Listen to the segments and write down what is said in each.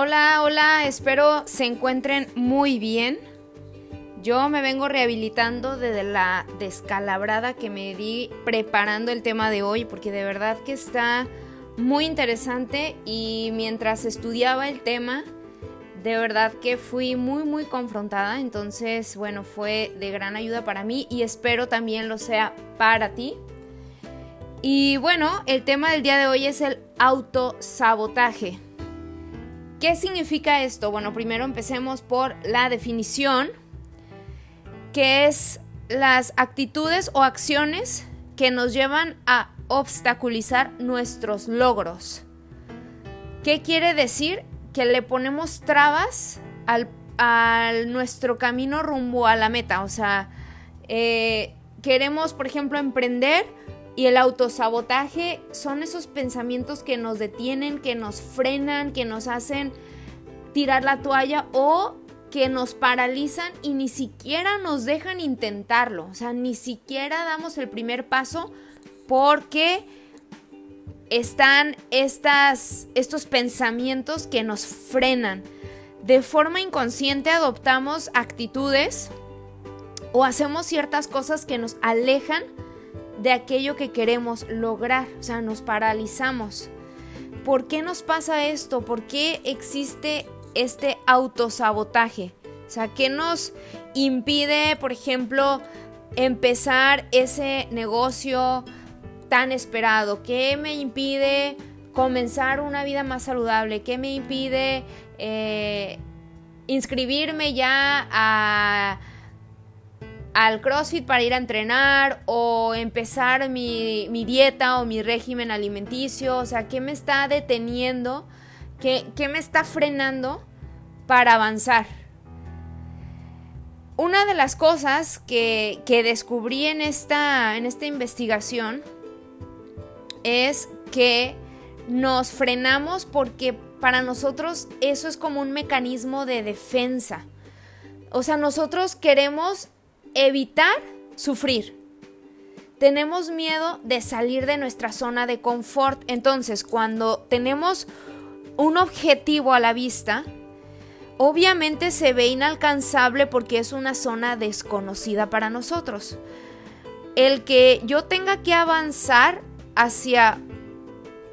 Hola, hola, espero se encuentren muy bien. Yo me vengo rehabilitando desde la descalabrada que me di preparando el tema de hoy, porque de verdad que está muy interesante y mientras estudiaba el tema, de verdad que fui muy muy confrontada, entonces bueno, fue de gran ayuda para mí y espero también lo sea para ti. Y bueno, el tema del día de hoy es el autosabotaje. ¿Qué significa esto? Bueno, primero empecemos por la definición, que es las actitudes o acciones que nos llevan a obstaculizar nuestros logros. ¿Qué quiere decir? Que le ponemos trabas al, nuestro camino rumbo a la meta. O sea, eh, queremos, por ejemplo, emprender y el autosabotaje son esos pensamientos que nos detienen, que nos frenan, que nos hacen tirar la toalla o que nos paralizan y ni siquiera nos dejan intentarlo. O sea, ni siquiera damos el primer paso porque están estas, estos pensamientos que nos frenan. De forma inconsciente adoptamos actitudes o hacemos ciertas cosas que nos alejan de aquello que queremos lograr, o sea, nos paralizamos. ¿Por qué nos pasa esto? ¿Por qué existe este autosabotaje? O sea, ¿qué nos impide, por ejemplo, empezar ese negocio tan esperado? ¿Qué me impide comenzar una vida más saludable? ¿Qué me impide eh, inscribirme ya a al CrossFit para ir a entrenar o empezar mi, dieta o mi régimen alimenticio? O sea, ¿qué me está deteniendo? ¿Qué, me está frenando para avanzar? Una de las cosas que, que descubrí en esta, en esta investigación es que nos frenamos porque para nosotros eso es como un mecanismo de defensa. O sea, nosotros queremos evitar sufrir. Tenemos miedo de salir de nuestra zona de confort. Entonces, cuando tenemos un objetivo a la vista, obviamente se ve inalcanzable porque es una zona desconocida para nosotros. El que yo tenga que avanzar hacia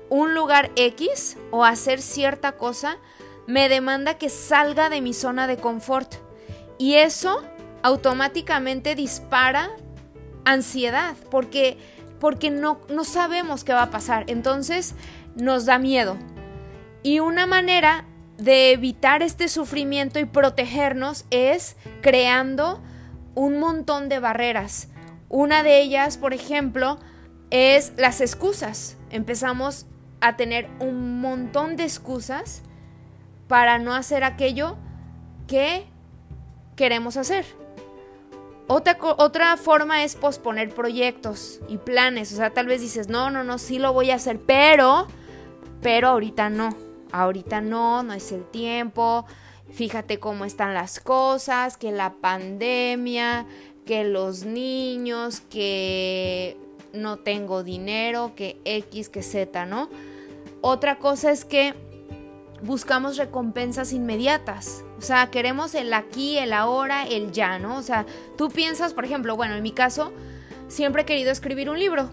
un lugar X o hacer cierta cosa me demanda que salga de mi zona de confort. Y eso automáticamente dispara ansiedad porque, porque no, no sabemos qué va a pasar. Entonces nos da miedo. Y una manera de evitar este sufrimiento y protegernos es creando un montón de barreras. Una de ellas, por ejemplo, es las excusas. Empezamos a tener un montón de excusas para no hacer aquello que queremos hacer. Otra, otra forma es posponer proyectos y planes. O sea, tal vez dices, no, no, no, sí lo voy a hacer, pero, pero ahorita no. Ahorita no, no es el tiempo. Fíjate cómo están las cosas, que la pandemia, que los niños, que no tengo dinero, que X, que Z, ¿no? Otra cosa es que buscamos recompensas inmediatas. O sea, queremos el aquí, el ahora, el ya, ¿no? O sea, tú piensas, por ejemplo, bueno, en mi caso, siempre he querido escribir un libro.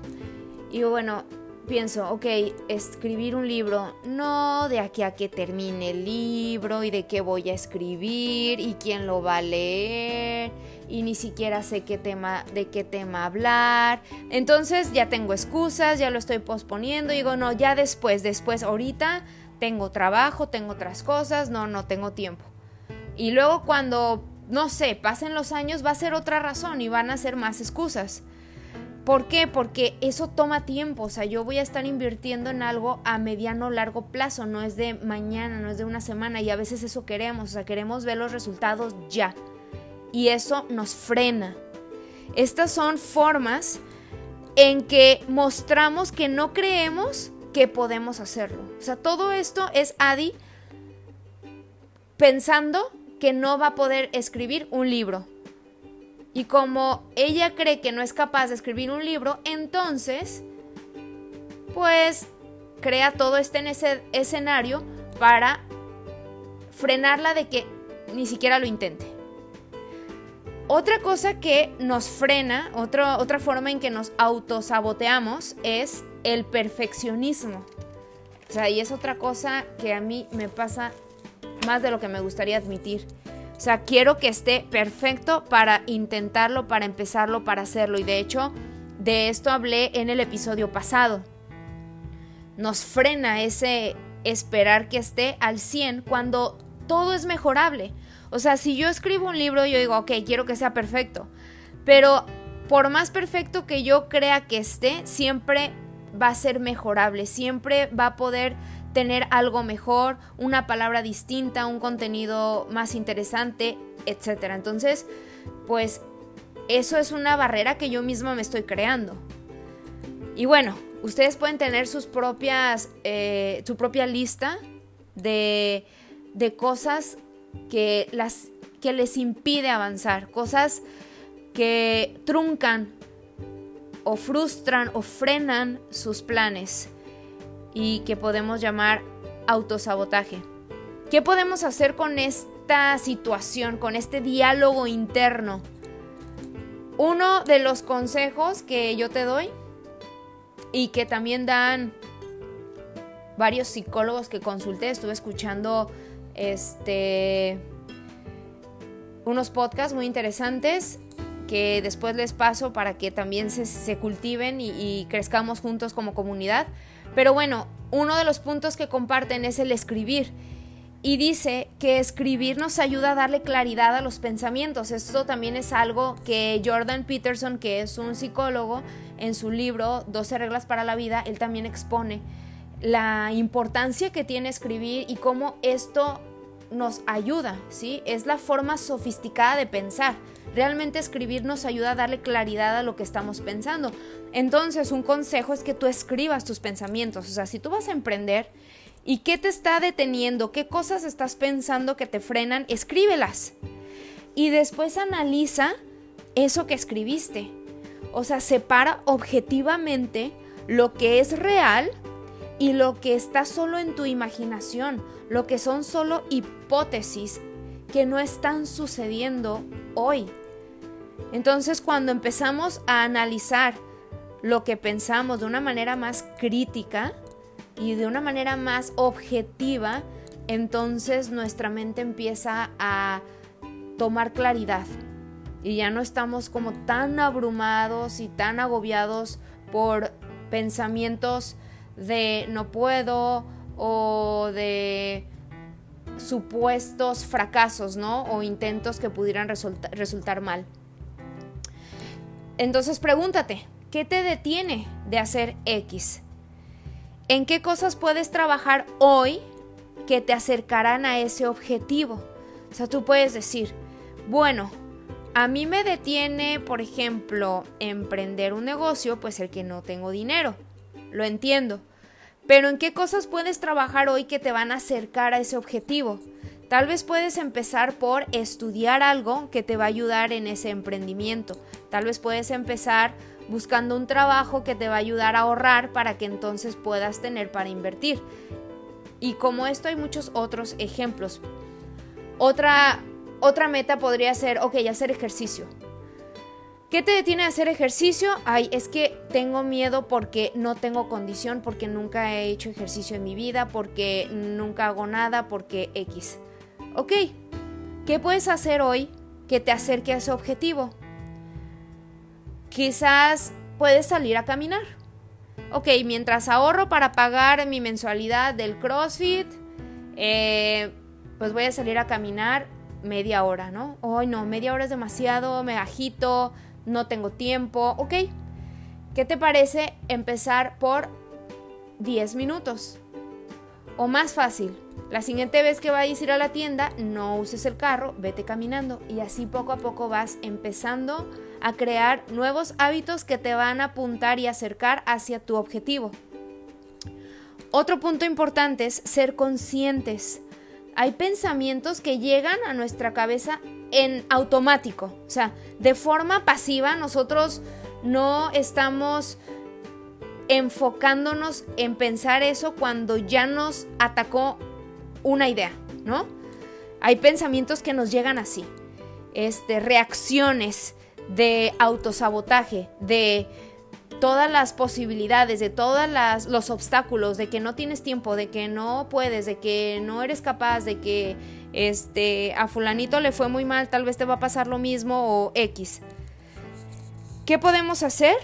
Y bueno, pienso, ok, escribir un libro, no de aquí a que termine el libro y de qué voy a escribir y quién lo va a leer y ni siquiera sé qué tema, de qué tema hablar. Entonces ya tengo excusas, ya lo estoy posponiendo y digo, no, ya después, después, ahorita tengo trabajo, tengo otras cosas, no, no tengo tiempo. Y luego cuando, no sé, pasen los años va a ser otra razón y van a ser más excusas. ¿Por qué? Porque eso toma tiempo, o sea, yo voy a estar invirtiendo en algo a mediano o largo plazo, no es de mañana, no es de una semana y a veces eso queremos, o sea, queremos ver los resultados ya. Y eso nos frena. Estas son formas en que mostramos que no creemos que podemos hacerlo. O sea, todo esto es Adi pensando que no va a poder escribir un libro. Y como ella cree que no es capaz de escribir un libro, entonces, pues crea todo este escenario para frenarla de que ni siquiera lo intente. Otra cosa que nos frena, otra forma en que nos autosaboteamos es el perfeccionismo. O sea, y es otra cosa que a mí me pasa más de lo que me gustaría admitir. O sea, quiero que esté perfecto para intentarlo, para empezarlo, para hacerlo. Y de hecho, de esto hablé en el episodio pasado. Nos frena ese esperar que esté al 100 cuando todo es mejorable. O sea, si yo escribo un libro, yo digo, ok, quiero que sea perfecto. Pero por más perfecto que yo crea que esté, siempre va a ser mejorable, siempre va a poder tener algo mejor, una palabra distinta, un contenido más interesante, etc. Entonces, pues eso es una barrera que yo misma me estoy creando. Y bueno, ustedes pueden tener sus propias, eh, su propia lista de, de cosas que, las, que les impide avanzar, cosas que truncan o frustran o frenan sus planes y que podemos llamar autosabotaje. ¿Qué podemos hacer con esta situación, con este diálogo interno? Uno de los consejos que yo te doy y que también dan varios psicólogos que consulté, estuve escuchando este, unos podcasts muy interesantes que después les paso para que también se, cultiven y, y crezcamos juntos como comunidad. Pero bueno, uno de los puntos que comparten es el escribir. Y dice que escribir nos ayuda a darle claridad a los pensamientos. Esto también es algo que Jordan Peterson, que es un psicólogo, en su libro 12 reglas para la vida, él también expone la importancia que tiene escribir y cómo esto nos ayuda, ¿sí? Es la forma sofisticada de pensar. Realmente escribir nos ayuda a darle claridad a lo que estamos pensando. Entonces, un consejo es que tú escribas tus pensamientos. O sea, si tú vas a emprender y qué te está deteniendo, qué cosas estás pensando que te frenan, escríbelas. Y después analiza eso que escribiste. O sea, separa objetivamente lo que es real y lo que está solo en tu imaginación, lo que son solo hipótesis que no están sucediendo hoy. Entonces cuando empezamos a analizar lo que pensamos de una manera más crítica y de una manera más objetiva, entonces nuestra mente empieza a tomar claridad y ya no estamos como tan abrumados y tan agobiados por pensamientos de no puedo o de supuestos fracasos, ¿no? O intentos que pudieran resultar mal. Entonces pregúntate, ¿qué te detiene de hacer X? ¿En qué cosas puedes trabajar hoy que te acercarán a ese objetivo? O sea, tú puedes decir, bueno, a mí me detiene, por ejemplo, emprender un negocio, pues el que no tengo dinero lo entiendo. Pero ¿en qué cosas puedes trabajar hoy que te van a acercar a ese objetivo? Tal vez puedes empezar por estudiar algo que te va a ayudar en ese emprendimiento. Tal vez puedes empezar buscando un trabajo que te va a ayudar a ahorrar para que entonces puedas tener para invertir. Y como esto hay muchos otros ejemplos. Otra, otra meta podría ser, ok, hacer ejercicio. ¿Qué te detiene de hacer ejercicio? Ay, es que tengo miedo porque no tengo condición, porque nunca he hecho ejercicio en mi vida, porque nunca hago nada, porque X. Ok, ¿qué puedes hacer hoy que te acerque a ese objetivo? Quizás puedes salir a caminar. Ok, mientras ahorro para pagar mi mensualidad del CrossFit, eh, pues voy a salir a caminar media hora, ¿no? Hoy no, media hora es demasiado, me agito, no tengo tiempo, ok. ¿Qué te parece empezar por 10 minutos? O más fácil, la siguiente vez que vayas a ir a la tienda, no uses el carro, vete caminando y así poco a poco vas empezando a crear nuevos hábitos que te van a apuntar y acercar hacia tu objetivo. Otro punto importante es ser conscientes. Hay pensamientos que llegan a nuestra cabeza en automático. O sea, de forma pasiva nosotros no estamos enfocándonos en pensar eso cuando ya nos atacó una idea, ¿no? Hay pensamientos que nos llegan así, este, reacciones de autosabotaje, de todas las posibilidades, de todos los obstáculos, de que no tienes tiempo, de que no puedes, de que no eres capaz, de que este, a fulanito le fue muy mal, tal vez te va a pasar lo mismo o X. ¿Qué podemos hacer?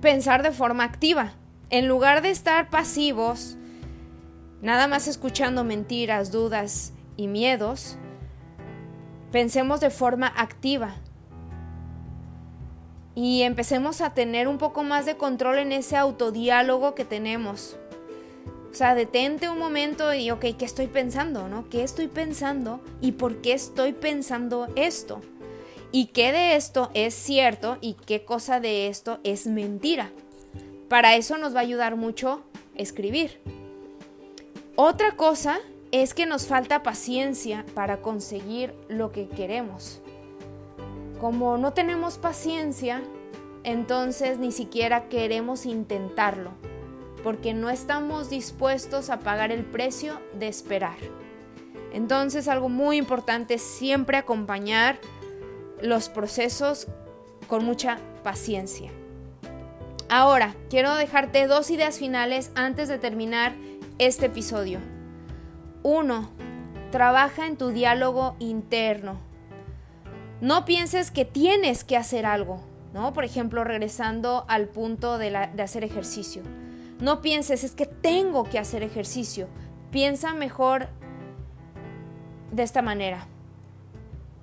Pensar de forma activa. En lugar de estar pasivos, nada más escuchando mentiras, dudas y miedos, pensemos de forma activa y empecemos a tener un poco más de control en ese autodiálogo que tenemos. O sea, detente un momento y, ok, ¿qué estoy pensando? ¿No? ¿Qué estoy pensando? ¿Y por qué estoy pensando esto? ¿Y qué de esto es cierto? ¿Y qué cosa de esto es mentira? Para eso nos va a ayudar mucho escribir. Otra cosa es que nos falta paciencia para conseguir lo que queremos. Como no tenemos paciencia, entonces ni siquiera queremos intentarlo, porque no estamos dispuestos a pagar el precio de esperar. Entonces algo muy importante es siempre acompañar los procesos con mucha paciencia. Ahora, quiero dejarte dos ideas finales antes de terminar este episodio. Uno, trabaja en tu diálogo interno. No pienses que tienes que hacer algo, ¿no? Por ejemplo, regresando al punto de, de hacer ejercicio. No pienses, es que tengo que hacer ejercicio. Piensa mejor de esta manera.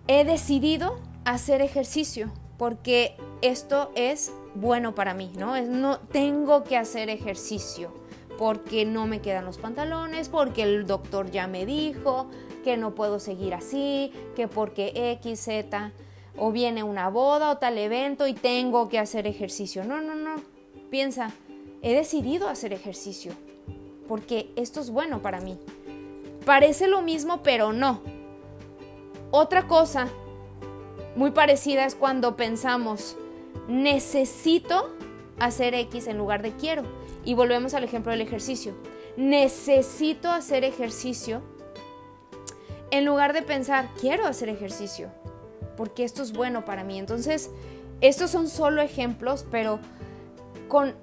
He decidido hacer ejercicio porque esto es bueno para mí, ¿no? Es, no tengo que hacer ejercicio porque no me quedan los pantalones, porque el doctor ya me dijo que no puedo seguir así, que porque X, Z, o viene una boda o tal evento y tengo que hacer ejercicio. No, no, no. Piensa, he decidido hacer ejercicio porque esto es bueno para mí. Parece lo mismo, pero no. Otra cosa muy parecida es cuando pensamos, necesito hacer X en lugar de quiero. Y volvemos al ejemplo del ejercicio. Necesito hacer ejercicio en lugar de pensar, quiero hacer ejercicio, porque esto es bueno para mí. Entonces, estos son solo ejemplos, pero con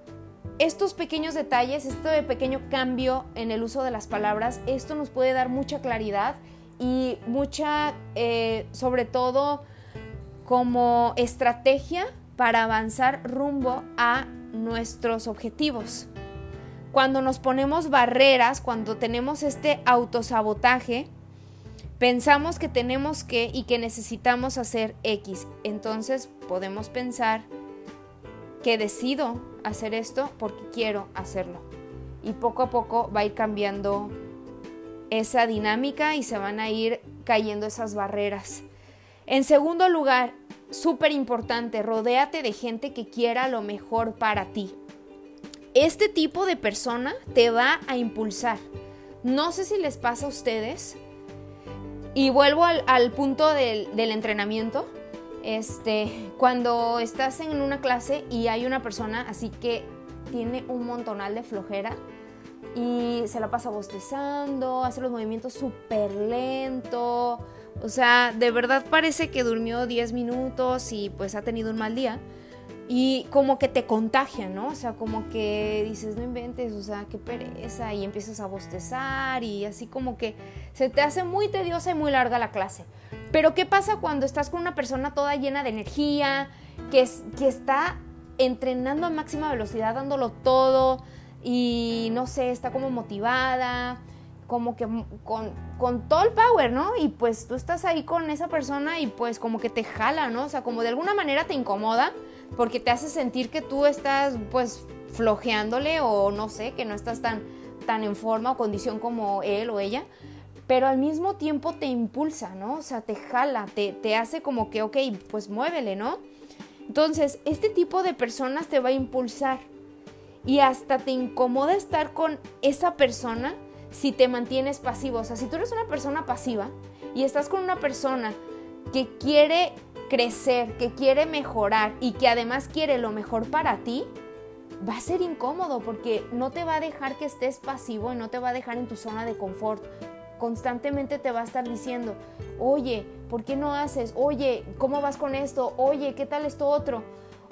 estos pequeños detalles, este pequeño cambio en el uso de las palabras, esto nos puede dar mucha claridad y mucha, eh, sobre todo, como estrategia para avanzar rumbo a nuestros objetivos. Cuando nos ponemos barreras, cuando tenemos este autosabotaje, pensamos que tenemos que y que necesitamos hacer X. Entonces podemos pensar que decido hacer esto porque quiero hacerlo. Y poco a poco va a ir cambiando esa dinámica y se van a ir cayendo esas barreras. En segundo lugar, súper importante, rodéate de gente que quiera lo mejor para ti. Este tipo de persona te va a impulsar. No sé si les pasa a ustedes. Y vuelvo al, punto del, entrenamiento. Este, cuando estás en una clase y hay una persona así que tiene un montonal de flojera y se la pasa bostezando, hace los movimientos súper lento, o sea, de verdad parece que durmió 10 minutos y pues ha tenido un mal día. Y como que te contagia, ¿no? O sea, como que dices, no inventes, o sea, qué pereza. Y empiezas a bostezar y así como que se te hace muy tediosa y muy larga la clase. Pero ¿qué pasa cuando estás con una persona toda llena de energía, que, es, que está entrenando a máxima velocidad, dándolo todo y no sé, está como motivada? Como que con, todo el power, ¿no? Y pues tú estás ahí con esa persona y pues como que te jala, ¿no? O sea, como de alguna manera te incomoda porque te hace sentir que tú estás pues flojeándole o no sé, que no estás tan, tan en forma o condición como él o ella, pero al mismo tiempo te impulsa, ¿no? O sea, te jala, te, te hace como que, ok, pues muévele, ¿no? Entonces, este tipo de personas te va a impulsar y hasta te incomoda estar con esa persona si te mantienes pasivo. O sea, si tú eres una persona pasiva y estás con una persona que quiere crecer, que quiere mejorar y que además quiere lo mejor para ti, va a ser incómodo porque no te va a dejar que estés pasivo y no te va a dejar en tu zona de confort. constantemente te va a estar diciendo, oye, ¿por qué no haces? Oye, ¿cómo vas con esto? Oye, ¿qué tal esto otro?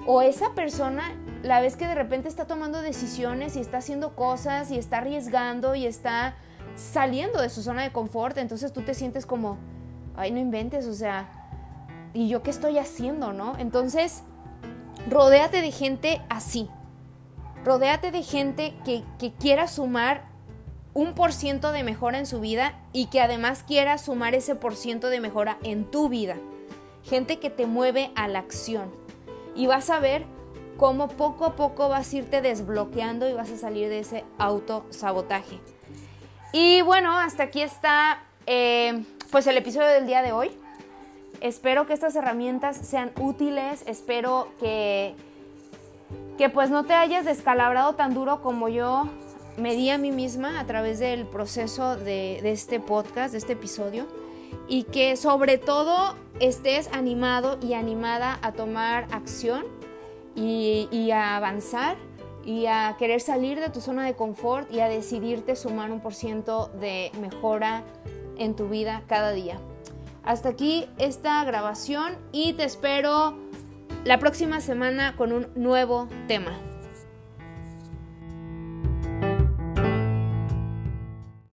O esa persona, la ves que de repente está tomando decisiones y está haciendo cosas y está arriesgando y está saliendo de su zona de confort, entonces tú te sientes como, ay, no inventes, o sea, ¿y yo qué estoy haciendo, no? Entonces, rodéate de gente así. Rodéate de gente que, que quiera sumar un por ciento de mejora en su vida y que además quiera sumar ese por ciento de mejora en tu vida. Gente que te mueve a la acción. Y vas a ver cómo poco a poco vas a irte desbloqueando y vas a salir de ese autosabotaje. Y bueno, hasta aquí está eh, pues el episodio del día de hoy. Espero que estas herramientas sean útiles, espero que, que pues no te hayas descalabrado tan duro como yo me di a mí misma a través del proceso de, este podcast, de este episodio, y que sobre todo estés animado y animada a tomar acción y, a avanzar y a querer salir de tu zona de confort y a decidirte sumar un por ciento de mejora en tu vida cada día. Hasta aquí esta grabación y te espero la próxima semana con un nuevo tema.